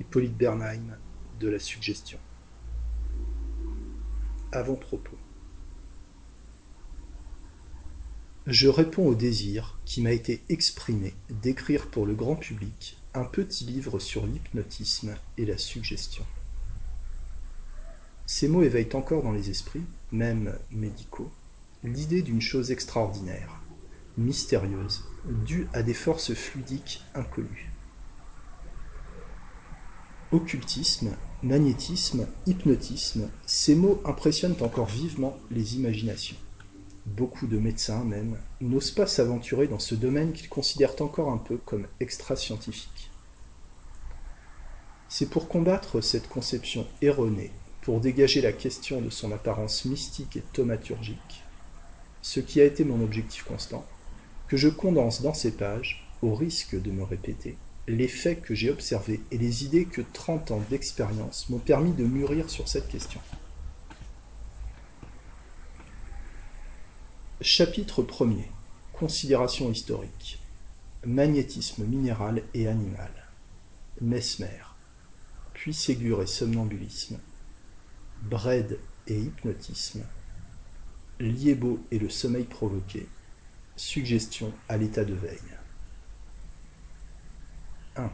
Hippolyte Bernheim de la suggestion. Avant-propos. Je réponds au désir qui m'a été exprimé d'écrire pour le grand public un petit livre sur l'hypnotisme et la suggestion. Ces mots éveillent encore dans les esprits, même médicaux, l'idée d'une chose extraordinaire, mystérieuse, due à des forces fluidiques inconnues. Occultisme, magnétisme, hypnotisme, ces mots impressionnent encore vivement les imaginations. Beaucoup de médecins, même, n'osent pas s'aventurer dans ce domaine qu'ils considèrent encore un peu comme extra-scientifique. C'est pour combattre cette conception erronée, pour dégager la question de son apparence mystique et thaumaturgique, ce qui a été mon objectif constant, que je condense dans ces pages, au risque de me répéter, les faits que j'ai observés et les idées que trente ans d'expérience m'ont permis de mûrir sur cette question. Chapitre 1er Considération historique. Magnétisme minéral et animal. Mesmer. Puis Ségur et somnambulisme. Bred et hypnotisme. Liébo et le sommeil provoqué. Suggestion à l'état de veille 1.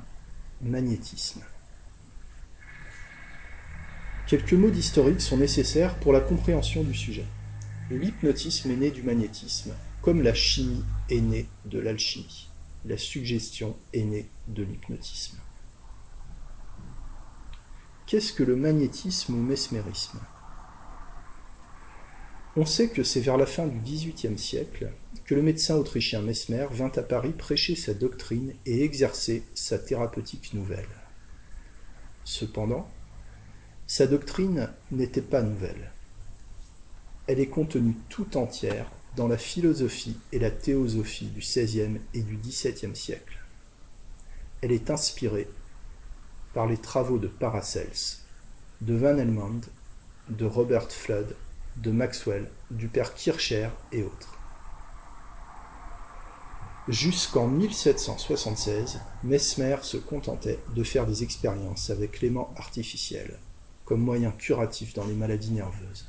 Magnétisme. Quelques mots d'historique sont nécessaires pour la compréhension du sujet. L'hypnotisme est né du magnétisme, comme la chimie est née de l'alchimie. La suggestion est née de l'hypnotisme. Qu'est-ce que le magnétisme ou mesmérisme? On sait que c'est vers la fin du XVIIIe siècle que le médecin autrichien Mesmer vint à Paris prêcher sa doctrine et exercer sa thérapeutique nouvelle. Cependant, sa doctrine n'était pas nouvelle. Elle est contenue tout entière dans la philosophie et la théosophie du XVIe et du XVIIe siècle. Elle est inspirée par les travaux de Paracels, de Van Helmont, de Robert Flood, de Maxwell, du père Kircher et autres. Jusqu'en 1776, Mesmer se contentait de faire des expériences avec l'aimant artificiel, comme moyen curatif dans les maladies nerveuses.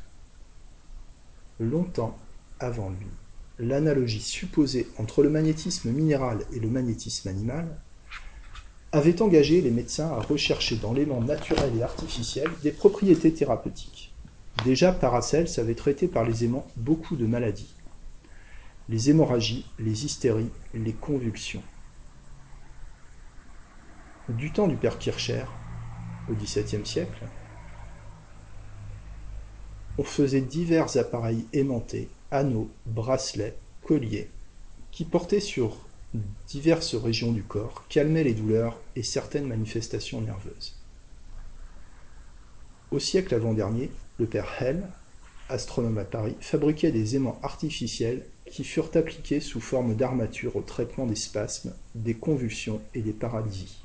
Longtemps avant lui, l'analogie supposée entre le magnétisme minéral et le magnétisme animal avait engagé les médecins à rechercher dans l'aimant naturel et artificiel des propriétés thérapeutiques. Déjà, Paracels avait traité par les aimants beaucoup de maladies, les hémorragies, les hystéries, les convulsions. Du temps du père Kircher, au XVIIe siècle, on faisait divers appareils aimantés, anneaux, bracelets, colliers, qui portaient sur diverses régions du corps, calmaient les douleurs et certaines manifestations nerveuses. Au siècle avant-dernier, le père Hell, astronome à Paris, fabriquait des aimants artificiels qui furent appliqués sous forme d'armature au traitement des spasmes, des convulsions et des paralysies.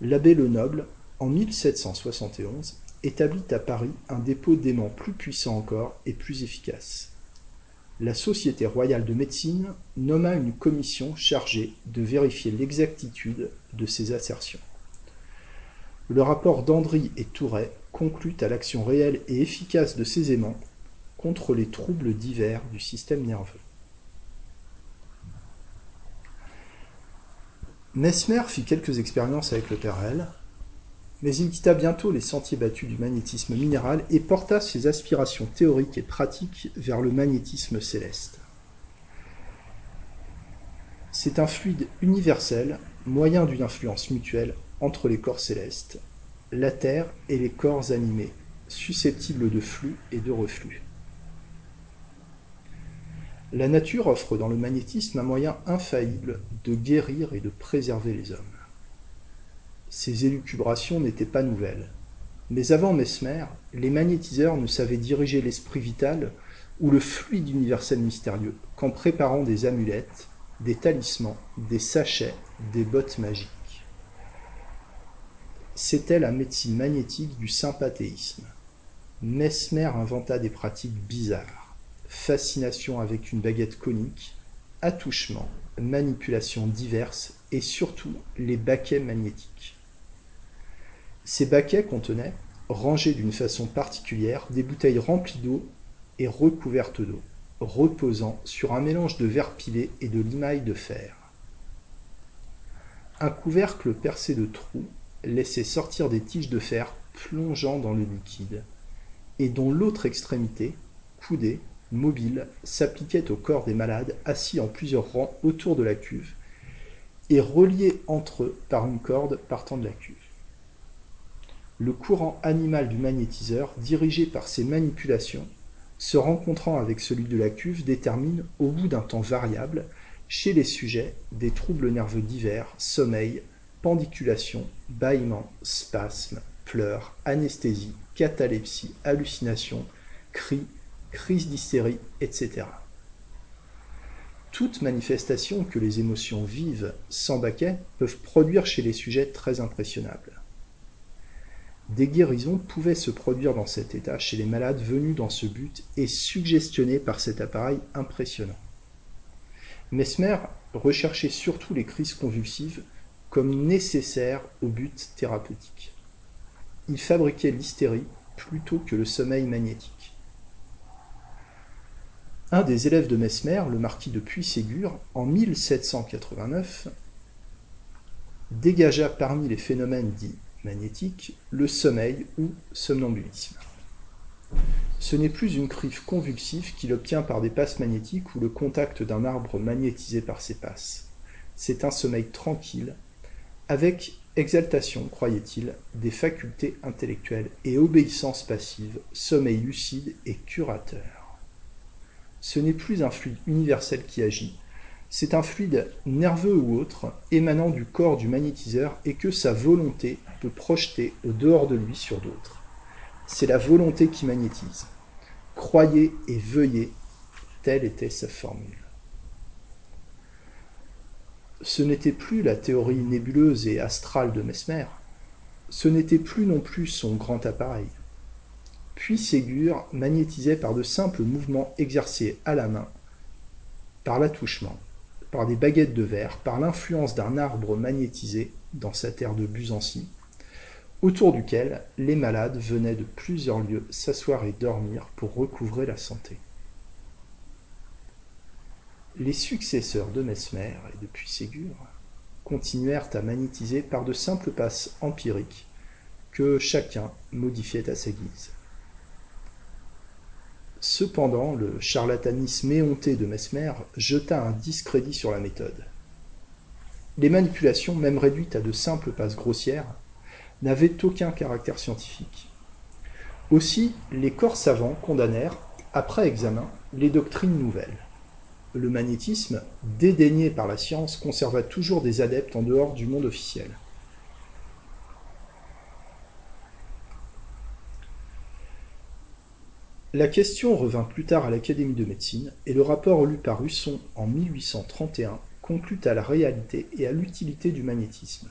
L'abbé Lenoble, en 1771, établit à Paris un dépôt d'aimants plus puissant encore et plus efficace. La Société royale de médecine nomma une commission chargée de vérifier l'exactitude de ces assertions. Le rapport d'Andry et Touret conclut à l'action réelle et efficace de ces aimants contre les troubles divers du système nerveux. Mesmer fit quelques expériences avec le Perel, mais il quitta bientôt les sentiers battus du magnétisme minéral et porta ses aspirations théoriques et pratiques vers le magnétisme céleste. C'est un fluide universel, moyen d'une influence mutuelle entre les corps célestes, la Terre et les corps animés, susceptibles de flux et de reflux. La nature offre dans le magnétisme un moyen infaillible de guérir et de préserver les hommes. Ces élucubrations n'étaient pas nouvelles. Mais avant Mesmer, les magnétiseurs ne savaient diriger l'esprit vital ou le fluide universel mystérieux qu'en préparant des amulettes, des talismans, des sachets, des bottes magiques. C'était la médecine magnétique du sympathéisme. Mesmer inventa des pratiques bizarres fascination avec une baguette conique, attouchement, manipulations diverses et surtout les baquets magnétiques. Ces baquets contenaient, rangés d'une façon particulière, des bouteilles remplies d'eau et recouvertes d'eau, reposant sur un mélange de verre pilé et de limaille de fer. Un couvercle percé de trous laissait sortir des tiges de fer plongeant dans le liquide, et dont l'autre extrémité, coudée, mobile, s'appliquait au corps des malades assis en plusieurs rangs autour de la cuve, et reliés entre eux par une corde partant de la cuve. Le courant animal du magnétiseur, dirigé par ces manipulations, se rencontrant avec celui de la cuve, détermine, au bout d'un temps variable, chez les sujets, des troubles nerveux divers, sommeil, pendiculation, bâillement, spasmes, pleurs, anesthésie, catalepsie, hallucination, cris, crise d'hystérie, etc. Toutes manifestations que les émotions vives, sans baquet, peuvent produire chez les sujets très impressionnables. Des guérisons pouvaient se produire dans cet état chez les malades venus dans ce but et suggestionnés par cet appareil impressionnant. Mesmer recherchait surtout les crises convulsives comme nécessaires au but thérapeutique. Il fabriquait l'hystérie plutôt que le sommeil magnétique. Un des élèves de Mesmer, le marquis de Puységur, en 1789, dégagea parmi les phénomènes dits magnétiques le sommeil ou somnambulisme. Ce n'est plus une crise convulsive qu'il obtient par des passes magnétiques ou le contact d'un arbre magnétisé par ses passes. C'est un sommeil tranquille, avec exaltation, croyait-il, des facultés intellectuelles et obéissance passive, sommeil lucide et curateur. Ce n'est plus un fluide universel qui agit, c'est un fluide nerveux ou autre émanant du corps du magnétiseur et que sa volonté peut projeter au dehors de lui sur d'autres. C'est la volonté qui magnétise. Croyez et veuillez, telle était sa formule. Ce n'était plus la théorie nébuleuse et astrale de Mesmer, ce n'était plus non plus son grand appareil. Puis Ségur magnétisait par de simples mouvements exercés à la main, par l'attouchement, par des baguettes de verre, par l'influence d'un arbre magnétisé dans sa terre de Busancy, autour duquel les malades venaient de plusieurs lieux s'asseoir et dormir pour recouvrer la santé. Les successeurs de Mesmer et de Puységur continuèrent à magnétiser par de simples passes empiriques que chacun modifiait à sa guise. Cependant, le charlatanisme éhonté de Mesmer jeta un discrédit sur la méthode. Les manipulations, même réduites à de simples passes grossières, n'avaient aucun caractère scientifique. Aussi, les corps savants condamnèrent, après examen, les doctrines nouvelles. Le magnétisme, dédaigné par la science, conserva toujours des adeptes en dehors du monde officiel. La question revint plus tard à l'Académie de médecine, et le rapport lu par Husson en 1831 conclut à la réalité et à l'utilité du magnétisme.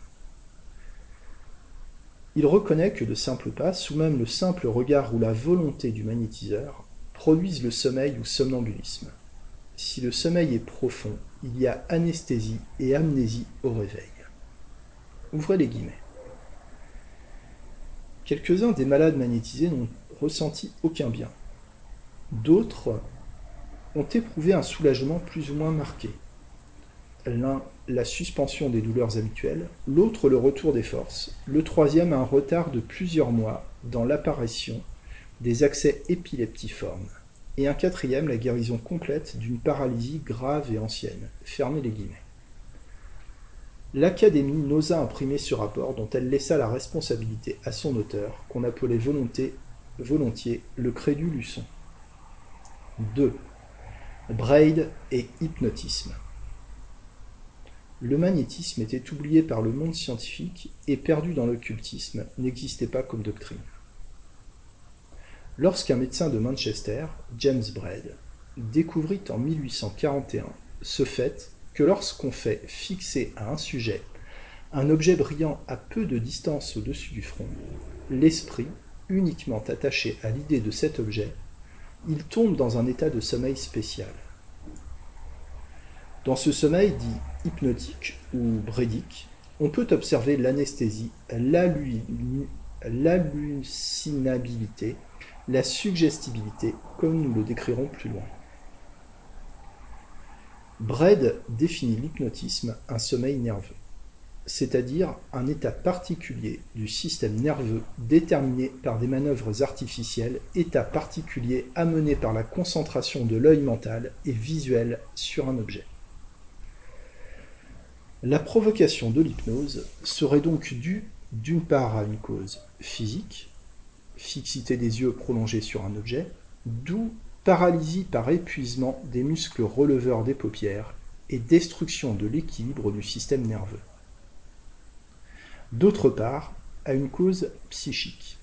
Il reconnaît que de simples passes, ou même le simple regard ou la volonté du magnétiseur, produisent le sommeil ou somnambulisme. Si le sommeil est profond, il y a anesthésie et amnésie au réveil. Ouvrez les guillemets. Quelques-uns des malades magnétisés n'ont ressenti aucun bien. D'autres ont éprouvé un soulagement plus ou moins marqué. L'un, la suspension des douleurs habituelles, l'autre, le retour des forces, le troisième, un retard de plusieurs mois dans l'apparition des accès épileptiformes, et un quatrième, la guérison complète d'une paralysie grave et ancienne. Fermez les guillemets. L'Académie n'osa imprimer ce rapport dont elle laissa la responsabilité à son auteur, qu'on appelait volontiers le crédule Luçon. 2. Braid et hypnotisme. Le magnétisme était oublié par le monde scientifique et perdu dans l'occultisme, n'existait pas comme doctrine. Lorsqu'un médecin de Manchester, James Braid, découvrit en 1841 ce fait que lorsqu'on fait fixer à un sujet un objet brillant à peu de distance au-dessus du front, l'esprit, uniquement attaché à l'idée de cet objet, il tombe dans un état de sommeil spécial. Dans ce sommeil dit hypnotique ou brédique, on peut observer l'anesthésie, l'hallucinabilité, la suggestibilité, comme nous le décrirons plus loin. Braid définit l'hypnotisme un sommeil nerveux, c'est-à-dire un état particulier du système nerveux déterminé par des manœuvres artificielles, état particulier amené par la concentration de l'œil mental et visuel sur un objet. La provocation de l'hypnose serait donc due d'une part à une cause physique, fixité des yeux prolongés sur un objet, d'où paralysie par épuisement des muscles releveurs des paupières et destruction de l'équilibre du système nerveux. D'autre part, à une cause psychique,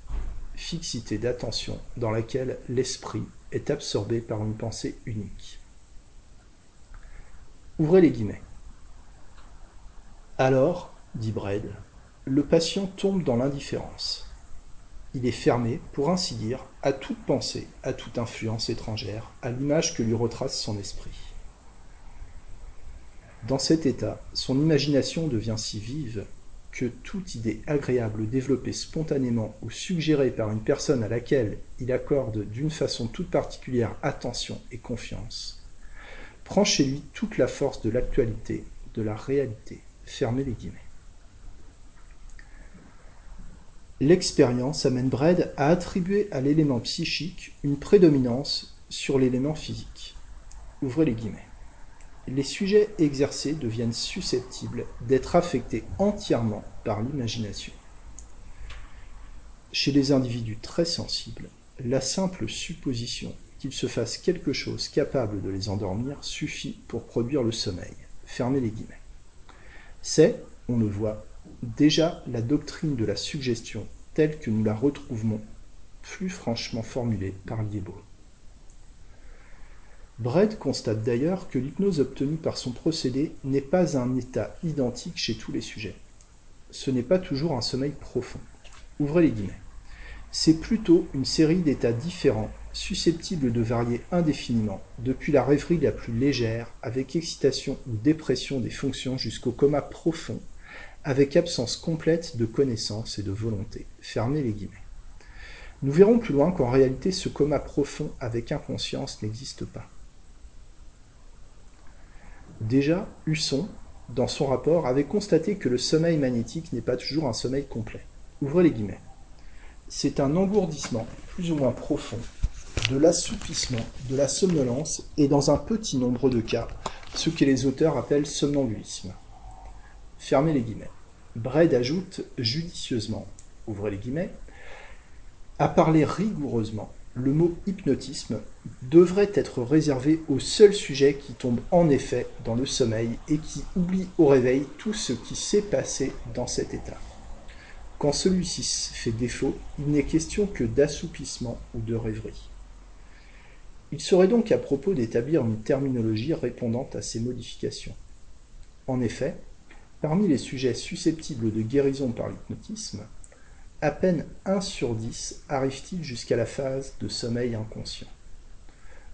fixité d'attention dans laquelle l'esprit est absorbé par une pensée unique. Ouvrez les guillemets. Alors, dit Braid, le patient tombe dans l'indifférence. Il est fermé, pour ainsi dire, à toute pensée, à toute influence étrangère, à l'image que lui retrace son esprit. Dans cet état, son imagination devient si vive que toute idée agréable développée spontanément ou suggérée par une personne à laquelle il accorde d'une façon toute particulière attention et confiance, prend chez lui toute la force de l'actualité, de la réalité. Fermez les guillemets. L'expérience amène Braid à attribuer à l'élément psychique une prédominance sur l'élément physique. Ouvrez les guillemets. Les sujets exercés deviennent susceptibles d'être affectés entièrement par l'imagination. Chez les individus très sensibles, la simple supposition qu'il se fasse quelque chose capable de les endormir suffit pour produire le sommeil. Fermez les guillemets. C'est, on le voit, déjà la doctrine de la suggestion telle que nous la retrouvons plus franchement formulée par Liebo. Bredd constate d'ailleurs que l'hypnose obtenue par son procédé n'est pas un état identique chez tous les sujets. Ce n'est pas toujours un sommeil profond. Ouvrez les guillemets. C'est plutôt une série d'états différents, susceptibles de varier indéfiniment, depuis la rêverie la plus légère, avec excitation ou dépression des fonctions, jusqu'au coma profond, avec absence complète de connaissance et de volonté. Fermez les guillemets. Nous verrons plus loin qu'en réalité ce coma profond avec inconscience n'existe pas. Déjà, Husson, dans son rapport, avait constaté que le sommeil magnétique n'est pas toujours un sommeil complet. Ouvrez les guillemets. C'est un engourdissement plus ou moins profond de l'assoupissement, de la somnolence et dans un petit nombre de cas, ce que les auteurs appellent somnambulisme. Fermez les guillemets. Braid ajoute judicieusement, ouvrez les guillemets, à parler rigoureusement, le mot hypnotisme devrait être réservé aux seuls sujets qui tombent en effet dans le sommeil et qui oublient au réveil tout ce qui s'est passé dans cet état. Quand celui-ci fait défaut, il n'est question que d'assoupissement ou de rêverie. Il serait donc à propos d'établir une terminologie répondant à ces modifications. En effet, parmi les sujets susceptibles de guérison par l'hypnotisme, à peine 1 sur 10 arrive-t-il jusqu'à la phase de sommeil inconscient.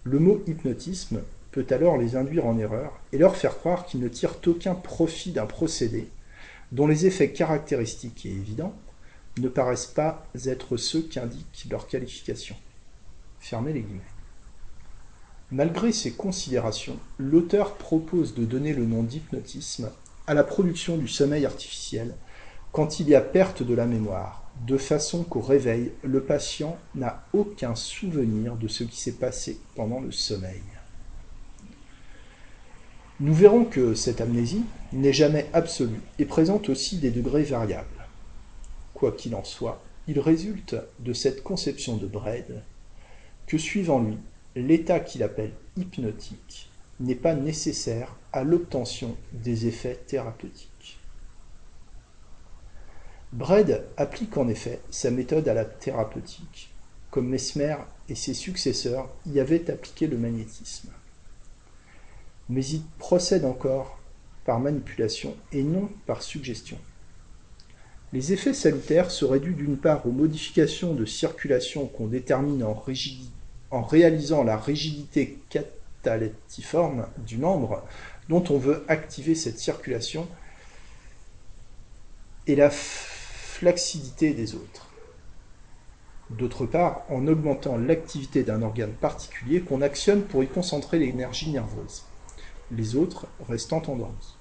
Le mot hypnotisme peut alors les induire en erreur et leur faire croire qu'ils ne tirent aucun profit d'un procédé dont les effets caractéristiques et évidents ne paraissent pas être ceux qu'indique leur qualification. Fermez les guillemets. Malgré ces considérations, l'auteur propose de donner le nom d'hypnotisme à la production du sommeil artificiel quand il y a perte de la mémoire, de façon qu'au réveil, le patient n'a aucun souvenir de ce qui s'est passé pendant le sommeil. Nous verrons que cette amnésie n'est jamais absolue et présente aussi des degrés variables. Quoi qu'il en soit, il résulte de cette conception de Braid que, suivant lui, l'état qu'il appelle hypnotique n'est pas nécessaire à l'obtention des effets thérapeutiques. Braid applique en effet sa méthode à la thérapeutique, comme Mesmer et ses successeurs y avaient appliqué le magnétisme. Mais il procède encore par manipulation et non par suggestion. Les effets salutaires seraient dus d'une part aux modifications de circulation qu'on détermine en en réalisant la rigidité catalectiforme du membre dont on veut activer cette circulation et la flacidité des autres. D'autre part, en augmentant l'activité d'un organe particulier qu'on actionne pour y concentrer l'énergie nerveuse, les autres restant endormis.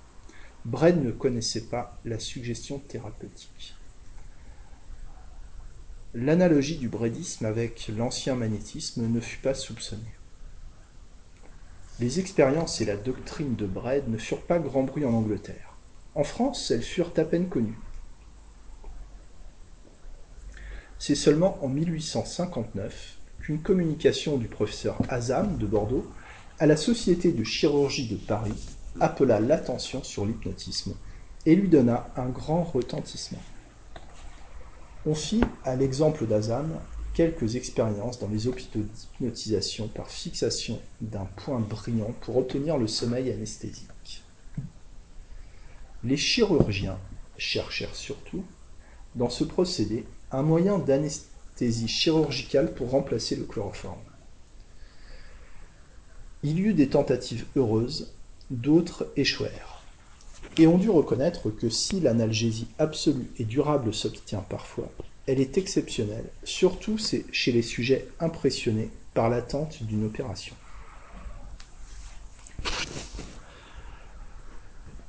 Bredd ne connaissait pas la suggestion thérapeutique. L'analogie du breddisme avec l'ancien magnétisme ne fut pas soupçonnée. Les expériences et la doctrine de Bredd ne furent pas grand bruit en Angleterre. En France, elles furent à peine connues. C'est seulement en 1859 qu'une communication du professeur Azam de Bordeaux à la Société de chirurgie de Paris appela l'attention sur l'hypnotisme et lui donna un grand retentissement. On fit, à l'exemple d'Azam, quelques expériences dans les hôpitaux d'hypnotisation par fixation d'un point brillant pour obtenir le sommeil anesthésique. Les chirurgiens cherchèrent surtout, dans ce procédé, un moyen d'anesthésie chirurgicale pour remplacer le chloroforme. Il y eut des tentatives heureuses, d'autres échouèrent. Et on dut reconnaître que si l'analgésie absolue et durable s'obtient parfois, elle est exceptionnelle, surtout chez les sujets impressionnés par l'attente d'une opération.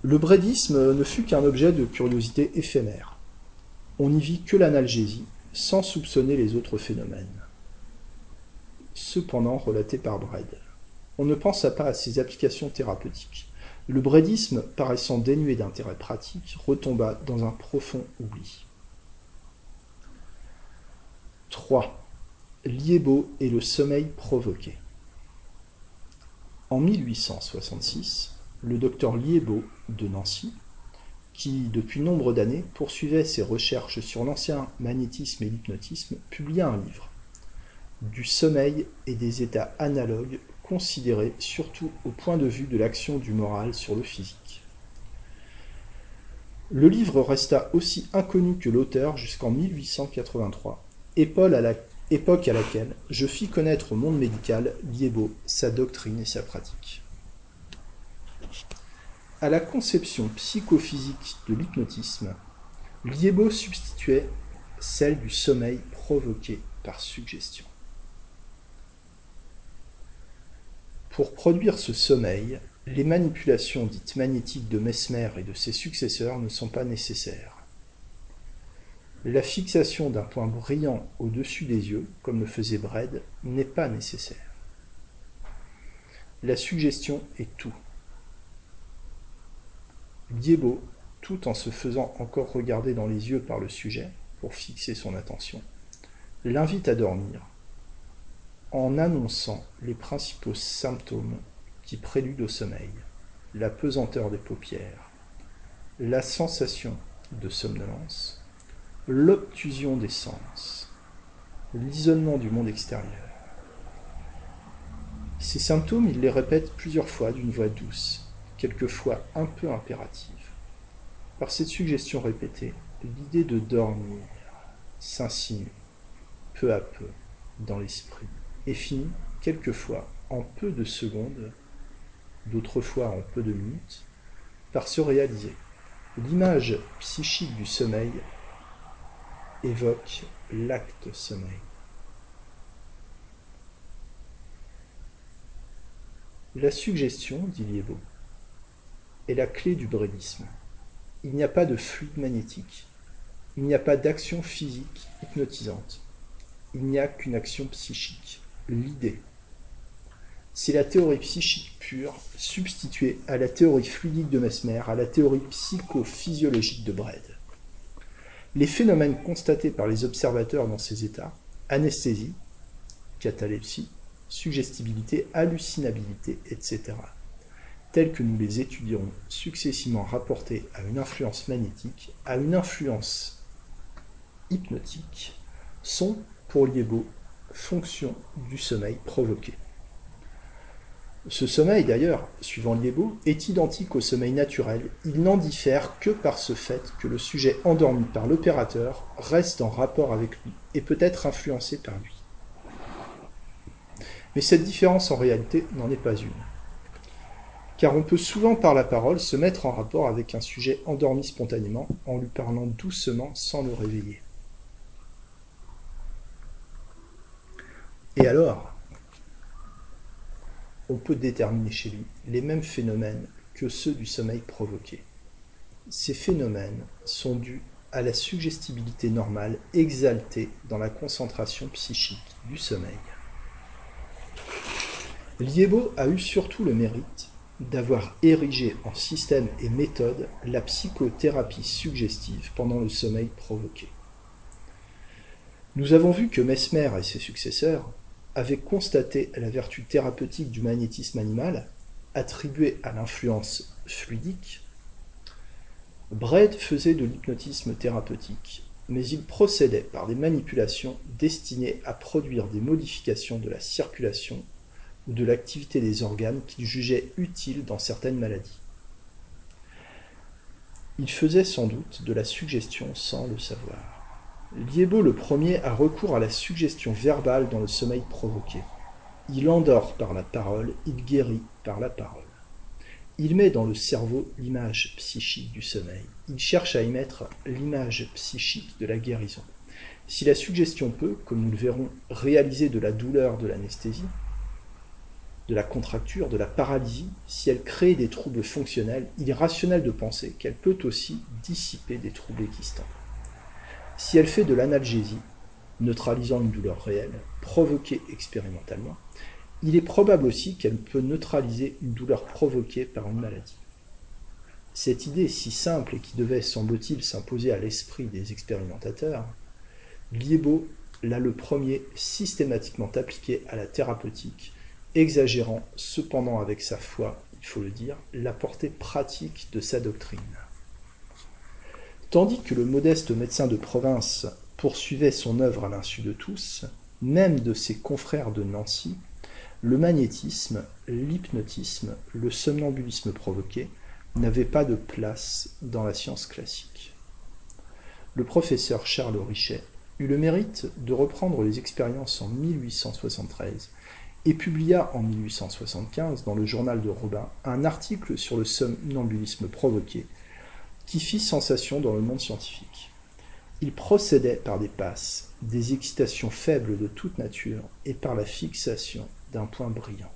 Le brédisme ne fut qu'un objet de curiosité éphémère. On n'y vit que l'analgésie, sans soupçonner les autres phénomènes. Cependant, relaté par Bredd, on ne pensa pas à ses applications thérapeutiques. Le brédisme, paraissant dénué d'intérêt pratique, retomba dans un profond oubli. 3. Liébeau et le sommeil provoqué. En 1866, le docteur Liébeau de Nancy, qui depuis nombre d'années poursuivait ses recherches sur l'ancien magnétisme et l'hypnotisme, publia un livre, Du sommeil et des états analogues considérés surtout au point de vue de l'action du moral sur le physique. Le livre resta aussi inconnu que l'auteur jusqu'en 1883, époque à laquelle je fis connaître au monde médical Liébeau, sa doctrine et sa pratique. À la conception psychophysique de l'hypnotisme, Liébeau substituait celle du sommeil provoqué par suggestion. Pour produire ce sommeil, les manipulations dites magnétiques de Mesmer et de ses successeurs ne sont pas nécessaires. La fixation d'un point brillant au-dessus des yeux, comme le faisait Bredd, n'est pas nécessaire. La suggestion est tout. Liébeau, tout en se faisant encore regarder dans les yeux par le sujet, pour fixer son attention, l'invite à dormir, en annonçant les principaux symptômes qui préludent au sommeil, la pesanteur des paupières, la sensation de somnolence, l'obtusion des sens, l'isolement du monde extérieur. Ces symptômes, il les répète plusieurs fois d'une voix douce, quelquefois un peu impérative. Par cette suggestion répétée, l'idée de dormir s'insinue peu à peu dans l'esprit et finit quelquefois en peu de secondes, d'autres fois en peu de minutes, par se réaliser. L'image psychique du sommeil évoque l'acte sommeil. La suggestion, dit Liébeau, est la clé du brédisme. Il n'y a pas de fluide magnétique. Il n'y a pas d'action physique hypnotisante. Il n'y a qu'une action psychique, l'idée. C'est la théorie psychique pure substituée à la théorie fluidique de Mesmer, à la théorie psychophysiologique de Bredd. Les phénomènes constatés par les observateurs dans ces états, anesthésie, catalepsie, suggestibilité, hallucinabilité, etc., tels que nous les étudierons successivement rapportés à une influence magnétique, à une influence hypnotique, sont, pour Liébeau, fonction du sommeil provoqué. Ce sommeil, d'ailleurs, suivant Liébeau, est identique au sommeil naturel. Il n'en diffère que par ce fait que le sujet endormi par l'opérateur reste en rapport avec lui et peut être influencé par lui. Mais cette différence en réalité n'en est pas une. Car on peut souvent par la parole se mettre en rapport avec un sujet endormi spontanément en lui parlant doucement sans le réveiller. Et alors, on peut déterminer chez lui les mêmes phénomènes que ceux du sommeil provoqué. Ces phénomènes sont dus à la suggestibilité normale exaltée dans la concentration psychique du sommeil. Liebo a eu surtout le mérite d'avoir érigé en système et méthode la psychothérapie suggestive pendant le sommeil provoqué. Nous avons vu que Mesmer et ses successeurs avaient constaté la vertu thérapeutique du magnétisme animal attribuée à l'influence fluidique. Braid faisait de l'hypnotisme thérapeutique, mais il procédait par des manipulations destinées à produire des modifications de la circulation ou de l'activité des organes qu'il jugeait utiles dans certaines maladies. Il faisait sans doute de la suggestion sans le savoir. Liebo le premier a recours à la suggestion verbale dans le sommeil provoqué. Il endort par la parole, il guérit par la parole. Il met dans le cerveau l'image psychique du sommeil. Il cherche à y mettre l'image psychique de la guérison. Si la suggestion peut, comme nous le verrons, réaliser de la douleur de l'anesthésie, de la contracture, de la paralysie, si elle crée des troubles fonctionnels, il est rationnel de penser qu'elle peut aussi dissiper des troubles existants. Si elle fait de l'analgésie, neutralisant une douleur réelle, provoquée expérimentalement, il est probable aussi qu'elle peut neutraliser une douleur provoquée par une maladie. Cette idée si simple et qui devait, semble-t-il, s'imposer à l'esprit des expérimentateurs, Liebo l'a le premier systématiquement appliqué à la thérapeutique exagérant cependant avec sa foi, il faut le dire, la portée pratique de sa doctrine. Tandis que le modeste médecin de province poursuivait son œuvre à l'insu de tous, même de ses confrères de Nancy, le magnétisme, l'hypnotisme, le somnambulisme provoqué n'avaient pas de place dans la science classique. Le professeur Charles Richet eut le mérite de reprendre les expériences en 1873 et publia en 1875 dans le journal de Robin un article sur le somnambulisme provoqué qui fit sensation dans le monde scientifique. Il procédait par des passes, des excitations faibles de toute nature et par la fixation d'un point brillant.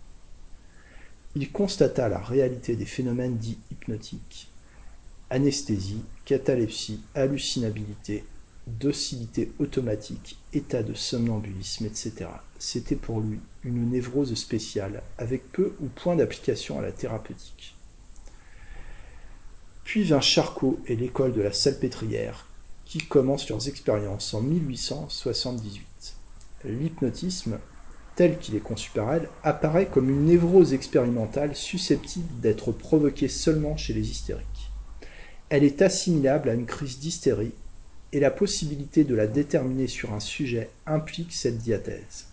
Il constata la réalité des phénomènes dits hypnotiques, anesthésie, catalepsie, hallucinabilité, docilité automatique, état de somnambulisme, etc. C'était pour lui une névrose spéciale, avec peu ou point d'application à la thérapeutique. Puis vint Charcot et l'école de la Salpêtrière, qui commencent leurs expériences en 1878. L'hypnotisme, tel qu'il est conçu par elle, apparaît comme une névrose expérimentale susceptible d'être provoquée seulement chez les hystériques. Elle est assimilable à une crise d'hystérie et la possibilité de la déterminer sur un sujet implique cette diathèse.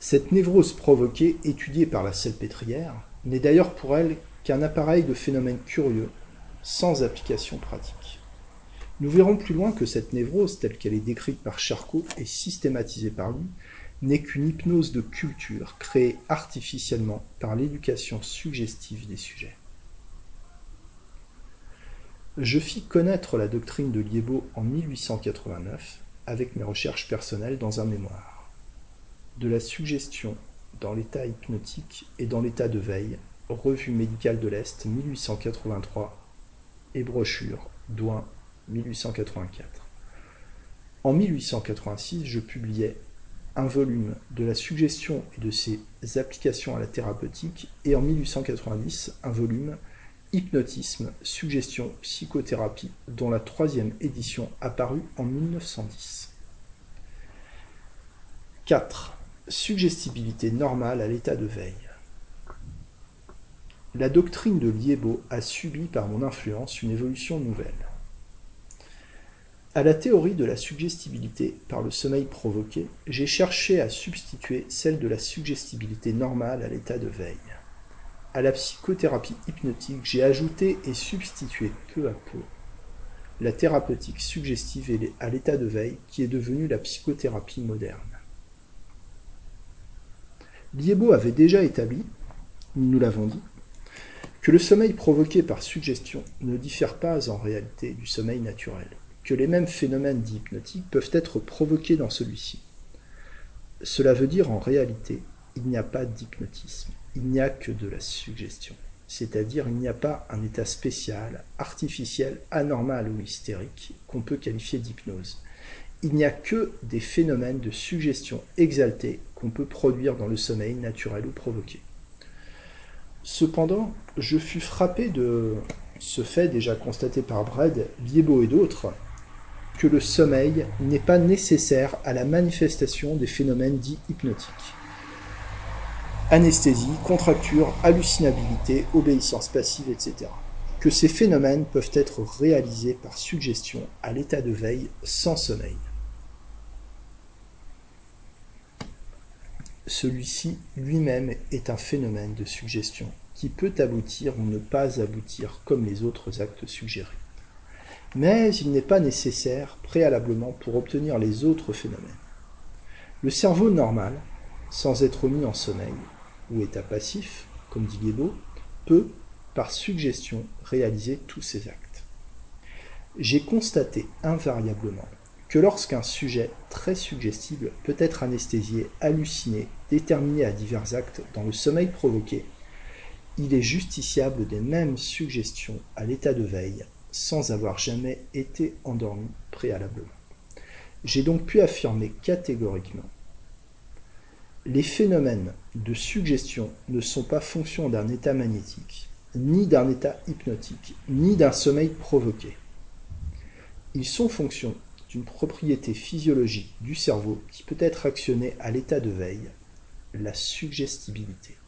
Cette névrose provoquée, étudiée par la Salpêtrière, n'est d'ailleurs pour elle qu'un appareil de phénomènes curieux, sans application pratique. Nous verrons plus loin que cette névrose, telle qu'elle est décrite par Charcot et systématisée par lui, n'est qu'une hypnose de culture créée artificiellement par l'éducation suggestive des sujets. Je fis connaître la doctrine de Liebo en 1889 avec mes recherches personnelles dans un mémoire. De la suggestion dans l'état hypnotique et dans l'état de veille, Revue médicale de l'Est 1883 et brochure Douin 1884. En 1886, je publiais un volume de la suggestion et de ses applications à la thérapeutique et en 1890 un volume Hypnotisme, suggestion, psychothérapie, dont la troisième édition apparut en 1910. 4. Suggestibilité normale à l'état de veille. La doctrine de Liebo a subi par mon influence une évolution nouvelle. À la théorie de la suggestibilité par le sommeil provoqué, j'ai cherché à substituer celle de la suggestibilité normale à l'état de veille. À la psychothérapie hypnotique, j'ai ajouté et substitué peu à peu la thérapeutique suggestive à l'état de veille qui est devenue la psychothérapie moderne. Liebo avait déjà établi, nous l'avons dit, que le sommeil provoqué par suggestion ne diffère pas en réalité du sommeil naturel, que les mêmes phénomènes dits hypnotiques peuvent être provoqués dans celui-ci. Cela veut dire en réalité, il n'y a pas d'hypnotisme, il n'y a que de la suggestion. C'est-à-dire il n'y a pas un état spécial, artificiel, anormal ou hystérique qu'on peut qualifier d'hypnose. Il n'y a que des phénomènes de suggestion exaltée qu'on peut produire dans le sommeil naturel ou provoqué. Cependant, je fus frappé de ce fait déjà constaté par Brad, Biebo et d'autres, que le sommeil n'est pas nécessaire à la manifestation des phénomènes dits hypnotiques. Anesthésie, contracture, hallucinabilité, obéissance passive, etc. Que ces phénomènes peuvent être réalisés par suggestion à l'état de veille sans sommeil. Celui-ci lui-même est un phénomène de suggestion qui peut aboutir ou ne pas aboutir comme les autres actes suggérés. Mais il n'est pas nécessaire préalablement pour obtenir les autres phénomènes. Le cerveau normal, sans être mis en sommeil, ou état passif, comme dit Guébo, peut, par suggestion, réaliser tous ces actes. J'ai constaté invariablement que lorsqu'un sujet très suggestible peut être anesthésié, halluciné, déterminé à divers actes dans le sommeil provoqué, il est justiciable des mêmes suggestions à l'état de veille, sans avoir jamais été endormi préalablement. J'ai donc pu affirmer catégoriquement les phénomènes de suggestion ne sont pas fonction d'un état magnétique, ni d'un état hypnotique, ni d'un sommeil provoqué. Ils sont fonction d'une propriété physiologique du cerveau qui peut être actionnée à l'état de veille, la suggestibilité.